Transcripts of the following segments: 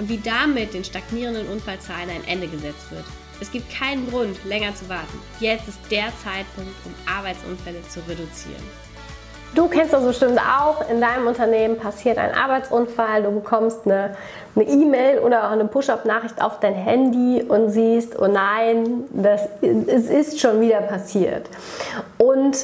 und wie damit den stagnierenden Unfallzahlen ein Ende gesetzt wird. Es gibt keinen Grund, länger zu warten. Jetzt ist der Zeitpunkt, um Arbeitsunfälle zu reduzieren. Du kennst das bestimmt auch. In deinem Unternehmen passiert ein Arbeitsunfall, du bekommst eine E-Mail e oder auch eine Push-up-Nachricht auf dein Handy und siehst, oh nein, das, es ist schon wieder passiert. Und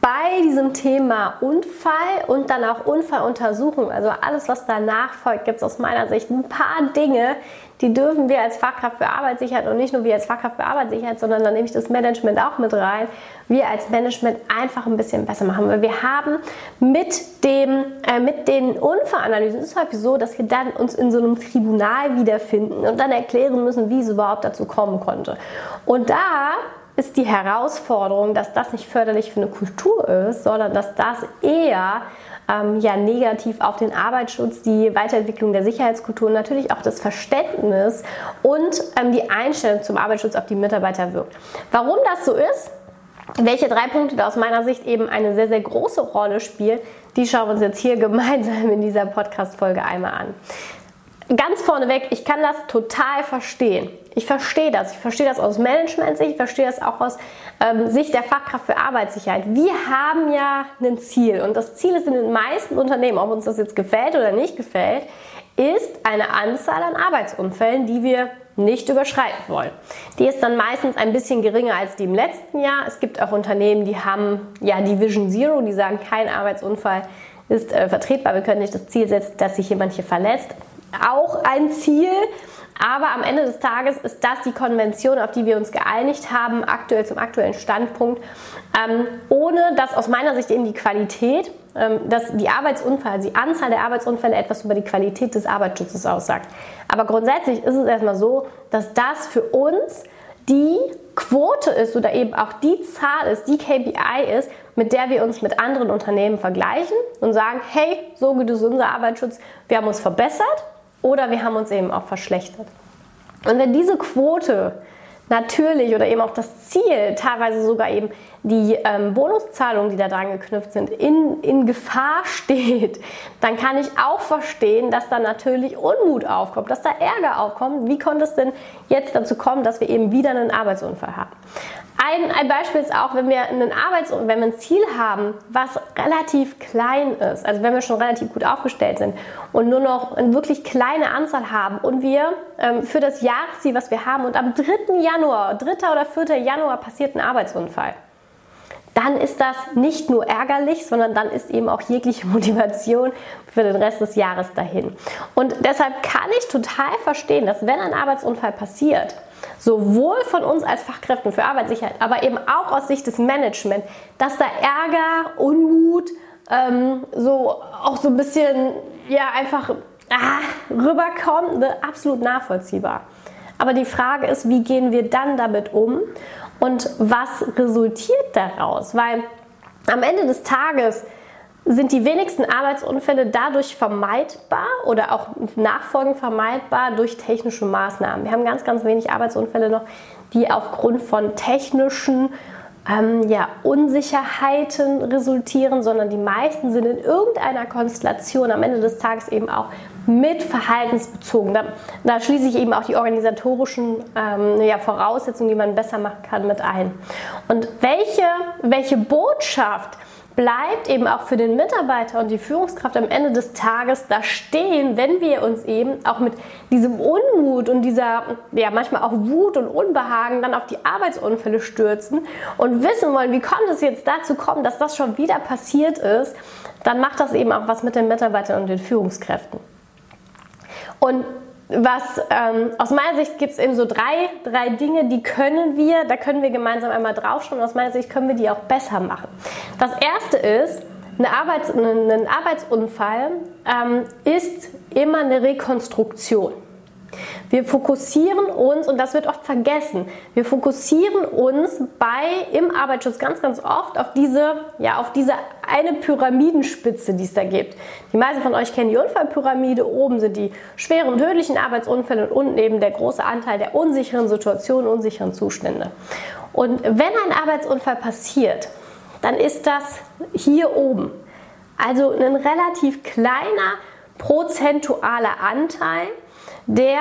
bei diesem Thema Unfall und dann auch Unfalluntersuchung, also alles, was danach folgt, gibt es aus meiner Sicht ein paar Dinge, die dürfen wir als Fachkraft für Arbeitssicherheit und nicht nur wir als Fachkraft für Arbeitssicherheit, sondern dann nehme ich das Management auch mit rein, wir als Management einfach ein bisschen besser machen. Weil wir haben mit, dem, äh, mit den Unfallanalysen, es ist häufig so, dass wir dann uns in so einem Tribunal wiederfinden und dann erklären müssen, wie es überhaupt dazu kommen konnte. Und da ist die Herausforderung, dass das nicht förderlich für eine Kultur ist, sondern dass das eher ähm, ja, negativ auf den Arbeitsschutz, die Weiterentwicklung der Sicherheitskultur und natürlich auch das Verständnis und ähm, die Einstellung zum Arbeitsschutz auf die Mitarbeiter wirkt. Warum das so ist, welche drei Punkte da aus meiner Sicht eben eine sehr, sehr große Rolle spielen, die schauen wir uns jetzt hier gemeinsam in dieser Podcast-Folge einmal an ganz vorneweg, ich kann das total verstehen. Ich verstehe das. Ich verstehe das aus Management-Sicht, ich verstehe das auch aus ähm, Sicht der Fachkraft für Arbeitssicherheit. Wir haben ja ein Ziel und das Ziel ist in den meisten Unternehmen, ob uns das jetzt gefällt oder nicht gefällt, ist eine Anzahl an Arbeitsunfällen, die wir nicht überschreiten wollen. Die ist dann meistens ein bisschen geringer als die im letzten Jahr. Es gibt auch Unternehmen, die haben ja die Vision Zero, die sagen, kein Arbeitsunfall ist äh, vertretbar. Wir können nicht das Ziel setzen, dass sich jemand hier verletzt auch ein Ziel. Aber am Ende des Tages ist das die Konvention, auf die wir uns geeinigt haben, aktuell zum aktuellen Standpunkt, ähm, ohne dass aus meiner Sicht eben die Qualität, ähm, dass die Arbeitsunfälle, die Anzahl der Arbeitsunfälle etwas über die Qualität des Arbeitsschutzes aussagt. Aber grundsätzlich ist es erstmal so, dass das für uns die Quote ist oder eben auch die Zahl ist, die KPI ist, mit der wir uns mit anderen Unternehmen vergleichen und sagen, hey, so gut ist unser Arbeitsschutz, wir haben uns verbessert oder wir haben uns eben auch verschlechtert. Und wenn diese Quote natürlich oder eben auch das Ziel, teilweise sogar eben die ähm, Bonuszahlungen, die da dran geknüpft sind, in, in Gefahr steht, dann kann ich auch verstehen, dass da natürlich Unmut aufkommt, dass da Ärger aufkommt. Wie konnte es denn jetzt dazu kommen, dass wir eben wieder einen Arbeitsunfall haben? Ein, ein Beispiel ist auch, wenn wir einen Arbeits wenn wir ein Ziel haben, was relativ klein ist, also wenn wir schon relativ gut aufgestellt sind und nur noch eine wirklich kleine Anzahl haben und wir ähm, für das Jahresziel, was wir haben, und am 3. Januar, 3. oder 4. Januar passiert ein Arbeitsunfall dann ist das nicht nur ärgerlich, sondern dann ist eben auch jegliche Motivation für den Rest des Jahres dahin. Und deshalb kann ich total verstehen, dass wenn ein Arbeitsunfall passiert, sowohl von uns als Fachkräften für Arbeitssicherheit, aber eben auch aus Sicht des Managements, dass da Ärger, Unmut, ähm, so auch so ein bisschen, ja, einfach ah, rüberkommt, ne? absolut nachvollziehbar. Aber die Frage ist, wie gehen wir dann damit um und was resultiert daraus? Weil am Ende des Tages sind die wenigsten Arbeitsunfälle dadurch vermeidbar oder auch nachfolgend vermeidbar durch technische Maßnahmen. Wir haben ganz, ganz wenig Arbeitsunfälle noch, die aufgrund von technischen ähm, ja, Unsicherheiten resultieren, sondern die meisten sind in irgendeiner Konstellation am Ende des Tages eben auch mit verhaltensbezogen. Da, da schließe ich eben auch die organisatorischen ähm, ja, Voraussetzungen, die man besser machen kann, mit ein. Und welche, welche Botschaft bleibt eben auch für den Mitarbeiter und die Führungskraft am Ende des Tages da stehen, wenn wir uns eben auch mit diesem Unmut und dieser, ja, manchmal auch Wut und Unbehagen dann auf die Arbeitsunfälle stürzen und wissen wollen, wie konnte es jetzt dazu kommen, dass das schon wieder passiert ist, dann macht das eben auch was mit den Mitarbeitern und den Führungskräften. Und was ähm, aus meiner Sicht gibt es eben so drei, drei Dinge, die können wir, da können wir gemeinsam einmal draufschauen. Aus meiner Sicht können wir die auch besser machen. Das erste ist, eine Arbeits-, ein Arbeitsunfall ähm, ist immer eine Rekonstruktion. Wir fokussieren uns, und das wird oft vergessen, wir fokussieren uns bei im Arbeitsschutz ganz, ganz oft auf diese, ja, auf diese eine Pyramidenspitze, die es da gibt. Die meisten von euch kennen die Unfallpyramide. Oben sind die schweren und tödlichen Arbeitsunfälle und unten eben der große Anteil der unsicheren Situationen, unsicheren Zustände. Und wenn ein Arbeitsunfall passiert, dann ist das hier oben. Also ein relativ kleiner prozentualer Anteil, der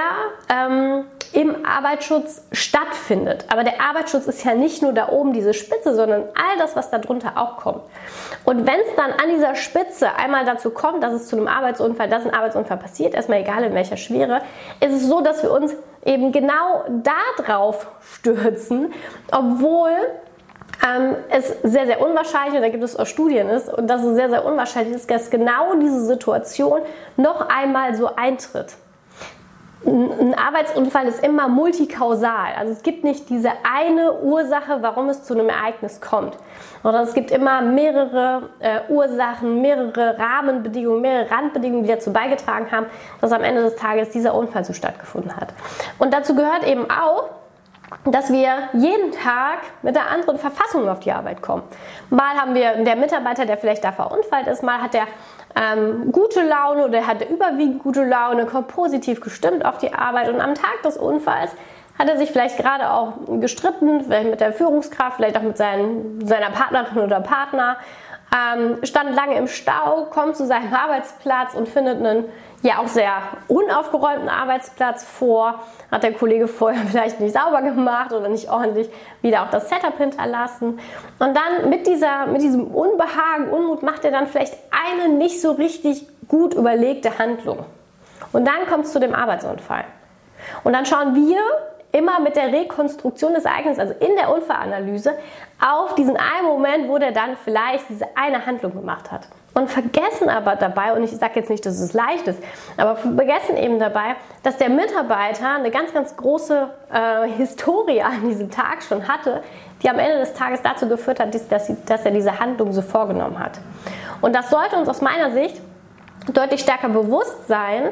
ähm, im Arbeitsschutz stattfindet. Aber der Arbeitsschutz ist ja nicht nur da oben diese Spitze, sondern all das, was darunter auch kommt. Und wenn es dann an dieser Spitze einmal dazu kommt, dass es zu einem Arbeitsunfall, dass ein Arbeitsunfall passiert, erstmal egal in welcher Schwere, ist es so, dass wir uns eben genau da drauf stürzen, obwohl ähm, es sehr, sehr unwahrscheinlich, und da gibt es auch Studien, ist, und dass es sehr, sehr unwahrscheinlich ist, dass genau diese Situation noch einmal so eintritt. Ein Arbeitsunfall ist immer multikausal. Also es gibt nicht diese eine Ursache, warum es zu einem Ereignis kommt. Sondern es gibt immer mehrere äh, Ursachen, mehrere Rahmenbedingungen, mehrere Randbedingungen, die dazu beigetragen haben, dass am Ende des Tages dieser Unfall so stattgefunden hat. Und dazu gehört eben auch, dass wir jeden Tag mit einer anderen Verfassung auf die Arbeit kommen. Mal haben wir der Mitarbeiter, der vielleicht da verunfallt ist, mal hat der ähm, gute Laune oder hat überwiegend gute Laune, kommt positiv gestimmt auf die Arbeit und am Tag des Unfalls hat er sich vielleicht gerade auch gestritten, vielleicht mit der Führungskraft, vielleicht auch mit seinen, seiner Partnerin oder Partner, ähm, stand lange im Stau, kommt zu seinem Arbeitsplatz und findet einen ja auch sehr unaufgeräumten Arbeitsplatz vor. Hat der Kollege vorher vielleicht nicht sauber gemacht oder nicht ordentlich wieder auch das Setup hinterlassen. Und dann mit, dieser, mit diesem Unbehagen, Unmut macht er dann vielleicht eine nicht so richtig gut überlegte Handlung. Und dann kommt es zu dem Arbeitsunfall. Und dann schauen wir immer mit der Rekonstruktion des Ereignisses, also in der Unfallanalyse, auf diesen einen Moment, wo der dann vielleicht diese eine Handlung gemacht hat. Und vergessen aber dabei, und ich sage jetzt nicht, dass es leicht ist, aber vergessen eben dabei, dass der Mitarbeiter eine ganz, ganz große äh, Historie an diesem Tag schon hatte, die am Ende des Tages dazu geführt hat, dass, sie, dass er diese Handlung so vorgenommen hat. Und das sollte uns aus meiner Sicht deutlich stärker bewusst sein,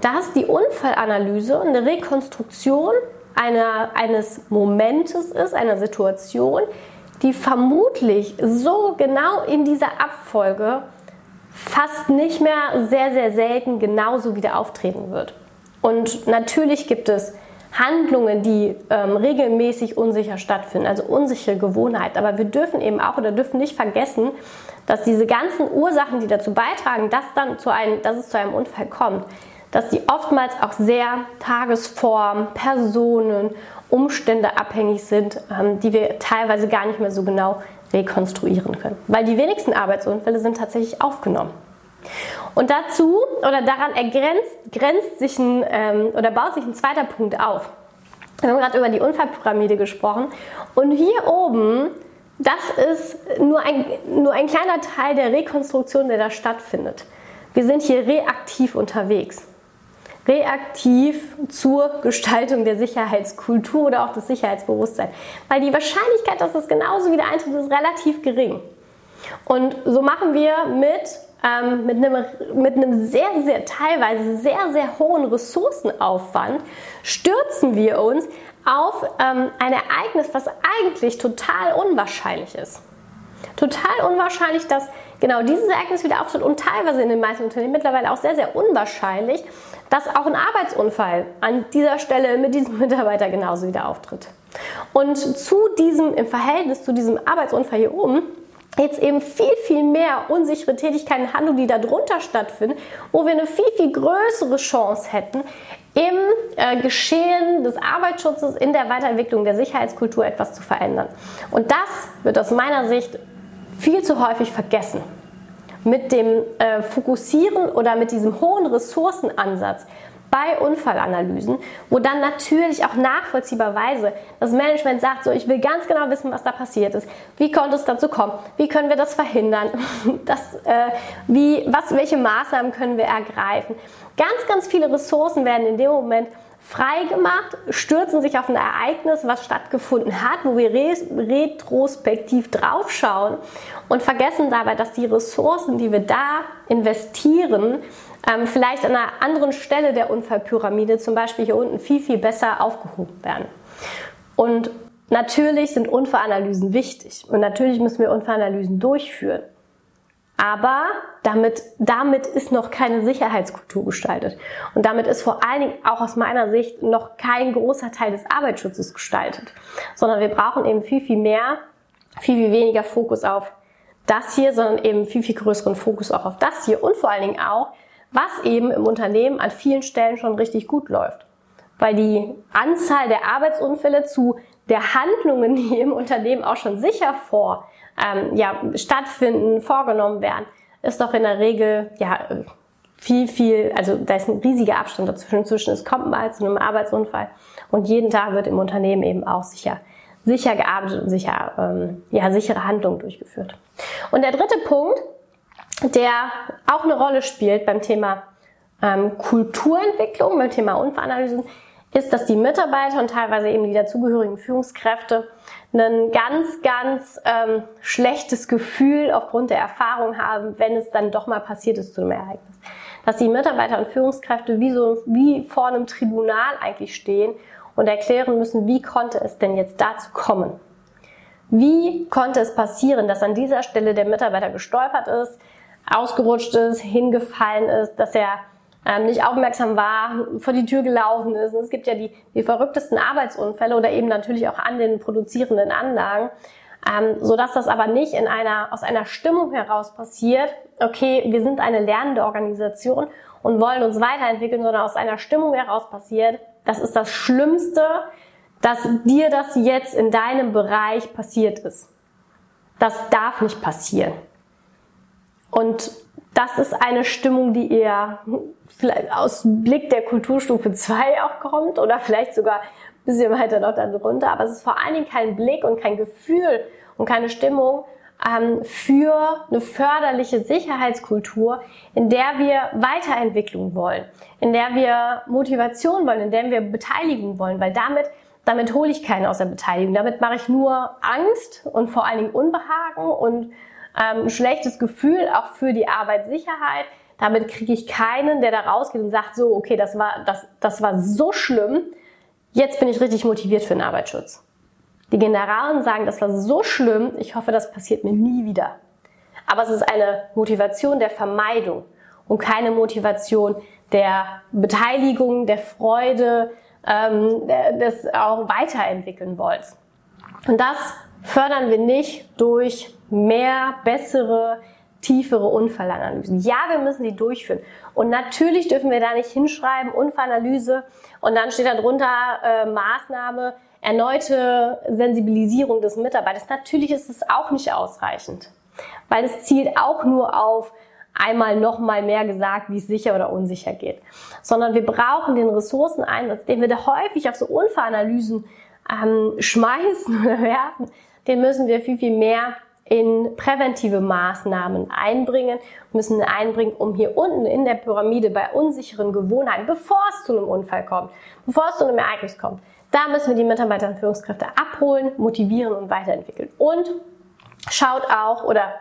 dass die Unfallanalyse eine Rekonstruktion einer, eines Momentes ist, einer Situation, die vermutlich so genau in dieser Abfolge fast nicht mehr sehr, sehr selten genauso wieder auftreten wird. Und natürlich gibt es Handlungen, die ähm, regelmäßig unsicher stattfinden, also unsichere Gewohnheit. Aber wir dürfen eben auch oder dürfen nicht vergessen, dass diese ganzen Ursachen, die dazu beitragen, dass, dann zu einem, dass es zu einem Unfall kommt, dass die oftmals auch sehr Tagesform, Personen, Umstände abhängig sind, ähm, die wir teilweise gar nicht mehr so genau rekonstruieren können. Weil die wenigsten Arbeitsunfälle sind tatsächlich aufgenommen. Und dazu oder daran ergrenzt, grenzt sich ein, ähm, oder baut sich ein zweiter Punkt auf. Wir haben gerade über die Unfallpyramide gesprochen und hier oben, das ist nur ein, nur ein kleiner Teil der Rekonstruktion, der da stattfindet. Wir sind hier reaktiv unterwegs reaktiv zur Gestaltung der Sicherheitskultur oder auch des Sicherheitsbewusstseins. Weil die Wahrscheinlichkeit, dass das genauso wieder eintritt, ist relativ gering. Und so machen wir mit, ähm, mit, einem, mit einem sehr, sehr teilweise sehr, sehr hohen Ressourcenaufwand, stürzen wir uns auf ähm, ein Ereignis, was eigentlich total unwahrscheinlich ist. Total unwahrscheinlich, dass genau dieses Ereignis wieder auftritt und teilweise in den meisten Unternehmen mittlerweile auch sehr, sehr unwahrscheinlich, dass auch ein Arbeitsunfall an dieser Stelle mit diesem Mitarbeiter genauso wieder auftritt. Und zu diesem, im Verhältnis zu diesem Arbeitsunfall hier oben, jetzt eben viel, viel mehr unsichere Tätigkeiten, Handlungen, die darunter stattfinden, wo wir eine viel, viel größere Chance hätten, im äh, Geschehen des Arbeitsschutzes, in der Weiterentwicklung der Sicherheitskultur etwas zu verändern. Und das wird aus meiner Sicht viel zu häufig vergessen mit dem äh, Fokussieren oder mit diesem hohen Ressourcenansatz bei Unfallanalysen, wo dann natürlich auch nachvollziehbarweise das Management sagt, so ich will ganz genau wissen, was da passiert ist. Wie konnte es dazu kommen? Wie können wir das verhindern? Das, äh, wie, was, welche Maßnahmen können wir ergreifen? Ganz, ganz viele Ressourcen werden in dem Moment frei gemacht, stürzen sich auf ein Ereignis, was stattgefunden hat, wo wir retrospektiv draufschauen und vergessen dabei, dass die Ressourcen, die wir da investieren, ähm, vielleicht an einer anderen Stelle der Unfallpyramide, zum Beispiel hier unten, viel, viel besser aufgehoben werden. Und natürlich sind Unfallanalysen wichtig und natürlich müssen wir Unfallanalysen durchführen. Aber damit, damit ist noch keine Sicherheitskultur gestaltet. Und damit ist vor allen Dingen auch aus meiner Sicht noch kein großer Teil des Arbeitsschutzes gestaltet. Sondern wir brauchen eben viel, viel mehr, viel, viel weniger Fokus auf das hier, sondern eben viel, viel größeren Fokus auch auf das hier und vor allen Dingen auch, was eben im Unternehmen an vielen Stellen schon richtig gut läuft. Weil die Anzahl der Arbeitsunfälle zu der Handlungen, die im Unternehmen auch schon sicher vor ähm, ja, stattfinden, vorgenommen werden, ist doch in der Regel ja viel, viel, also da ist ein riesiger Abstand dazwischen. Zwischen es kommt mal zu einem Arbeitsunfall und jeden Tag wird im Unternehmen eben auch sicher, sicher gearbeitet und sicher, ähm, ja, sichere Handlungen durchgeführt. Und der dritte Punkt, der auch eine Rolle spielt beim Thema ähm, Kulturentwicklung, beim Thema Unfallanalysen, ist, dass die Mitarbeiter und teilweise eben die dazugehörigen Führungskräfte ein ganz, ganz ähm, schlechtes Gefühl aufgrund der Erfahrung haben, wenn es dann doch mal passiert ist zu einem Ereignis. Dass die Mitarbeiter und Führungskräfte wie, so, wie vor einem Tribunal eigentlich stehen und erklären müssen, wie konnte es denn jetzt dazu kommen? Wie konnte es passieren, dass an dieser Stelle der Mitarbeiter gestolpert ist, ausgerutscht ist, hingefallen ist, dass er ähm, nicht aufmerksam war, vor die Tür gelaufen ist. Und es gibt ja die, die verrücktesten Arbeitsunfälle oder eben natürlich auch an den produzierenden Anlagen. Ähm, so das aber nicht in einer, aus einer Stimmung heraus passiert, okay, wir sind eine lernende Organisation und wollen uns weiterentwickeln, sondern aus einer Stimmung heraus passiert, das ist das Schlimmste, dass dir das jetzt in deinem Bereich passiert ist. Das darf nicht passieren. Und das ist eine Stimmung, die eher vielleicht aus Blick der Kulturstufe 2 auch kommt oder vielleicht sogar ein bisschen weiter noch darunter. Aber es ist vor allen Dingen kein Blick und kein Gefühl und keine Stimmung ähm, für eine förderliche Sicherheitskultur, in der wir Weiterentwicklung wollen, in der wir Motivation wollen, in der wir Beteiligung wollen, weil damit damit hole ich keinen aus der Beteiligung. Damit mache ich nur Angst und vor allen Dingen Unbehagen und ähm, ein schlechtes Gefühl auch für die Arbeitssicherheit. Damit kriege ich keinen, der da rausgeht und sagt, so, okay, das war, das, das war so schlimm, jetzt bin ich richtig motiviert für den Arbeitsschutz. Die Generalen sagen, das war so schlimm, ich hoffe, das passiert mir nie wieder. Aber es ist eine Motivation der Vermeidung und keine Motivation der Beteiligung, der Freude, ähm, des auch weiterentwickeln wollens. Und das fördern wir nicht durch mehr, bessere, tiefere Unfallanalysen. Ja, wir müssen die durchführen. Und natürlich dürfen wir da nicht hinschreiben, Unfallanalyse, und dann steht da drunter äh, Maßnahme, erneute Sensibilisierung des Mitarbeiters. Natürlich ist es auch nicht ausreichend, weil es zielt auch nur auf einmal noch mal mehr gesagt, wie es sicher oder unsicher geht, sondern wir brauchen den Ressourceneinsatz, den wir da häufig auf so Unfallanalysen ähm, schmeißen oder werfen, den müssen wir viel, viel mehr in präventive Maßnahmen einbringen, müssen einbringen, um hier unten in der Pyramide bei unsicheren Gewohnheiten, bevor es zu einem Unfall kommt, bevor es zu einem Ereignis kommt, da müssen wir die Mitarbeiter und Führungskräfte abholen, motivieren und weiterentwickeln. Und schaut auch oder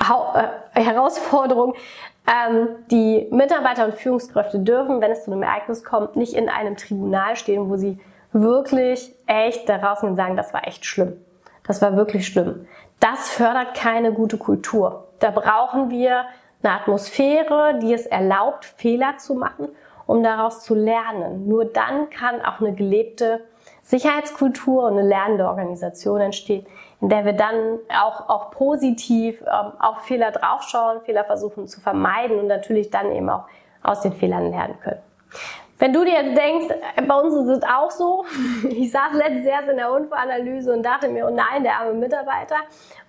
äh, Herausforderung, ähm, die Mitarbeiter und Führungskräfte dürfen, wenn es zu einem Ereignis kommt, nicht in einem Tribunal stehen, wo sie wirklich echt daraus und sagen, das war echt schlimm. Das war wirklich schlimm. Das fördert keine gute Kultur. Da brauchen wir eine Atmosphäre, die es erlaubt, Fehler zu machen, um daraus zu lernen. Nur dann kann auch eine gelebte Sicherheitskultur und eine lernende Organisation entstehen, in der wir dann auch, auch positiv ähm, auf Fehler draufschauen, Fehler versuchen zu vermeiden und natürlich dann eben auch aus den Fehlern lernen können. Wenn du dir jetzt denkst, äh, bei uns ist es auch so, ich saß letztes Jahr in der Unfallanalyse und dachte mir, oh nein, der arme Mitarbeiter,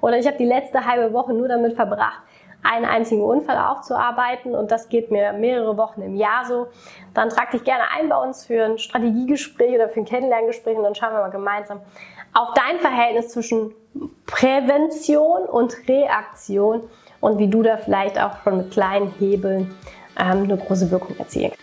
oder ich habe die letzte halbe Woche nur damit verbracht, einen einzigen Unfall aufzuarbeiten und das geht mir mehrere Wochen im Jahr so, dann trag dich gerne ein bei uns für ein Strategiegespräch oder für ein Kennenlerngespräch und dann schauen wir mal gemeinsam auf dein Verhältnis zwischen Prävention und Reaktion und wie du da vielleicht auch schon mit kleinen Hebeln ähm, eine große Wirkung erzielen kannst.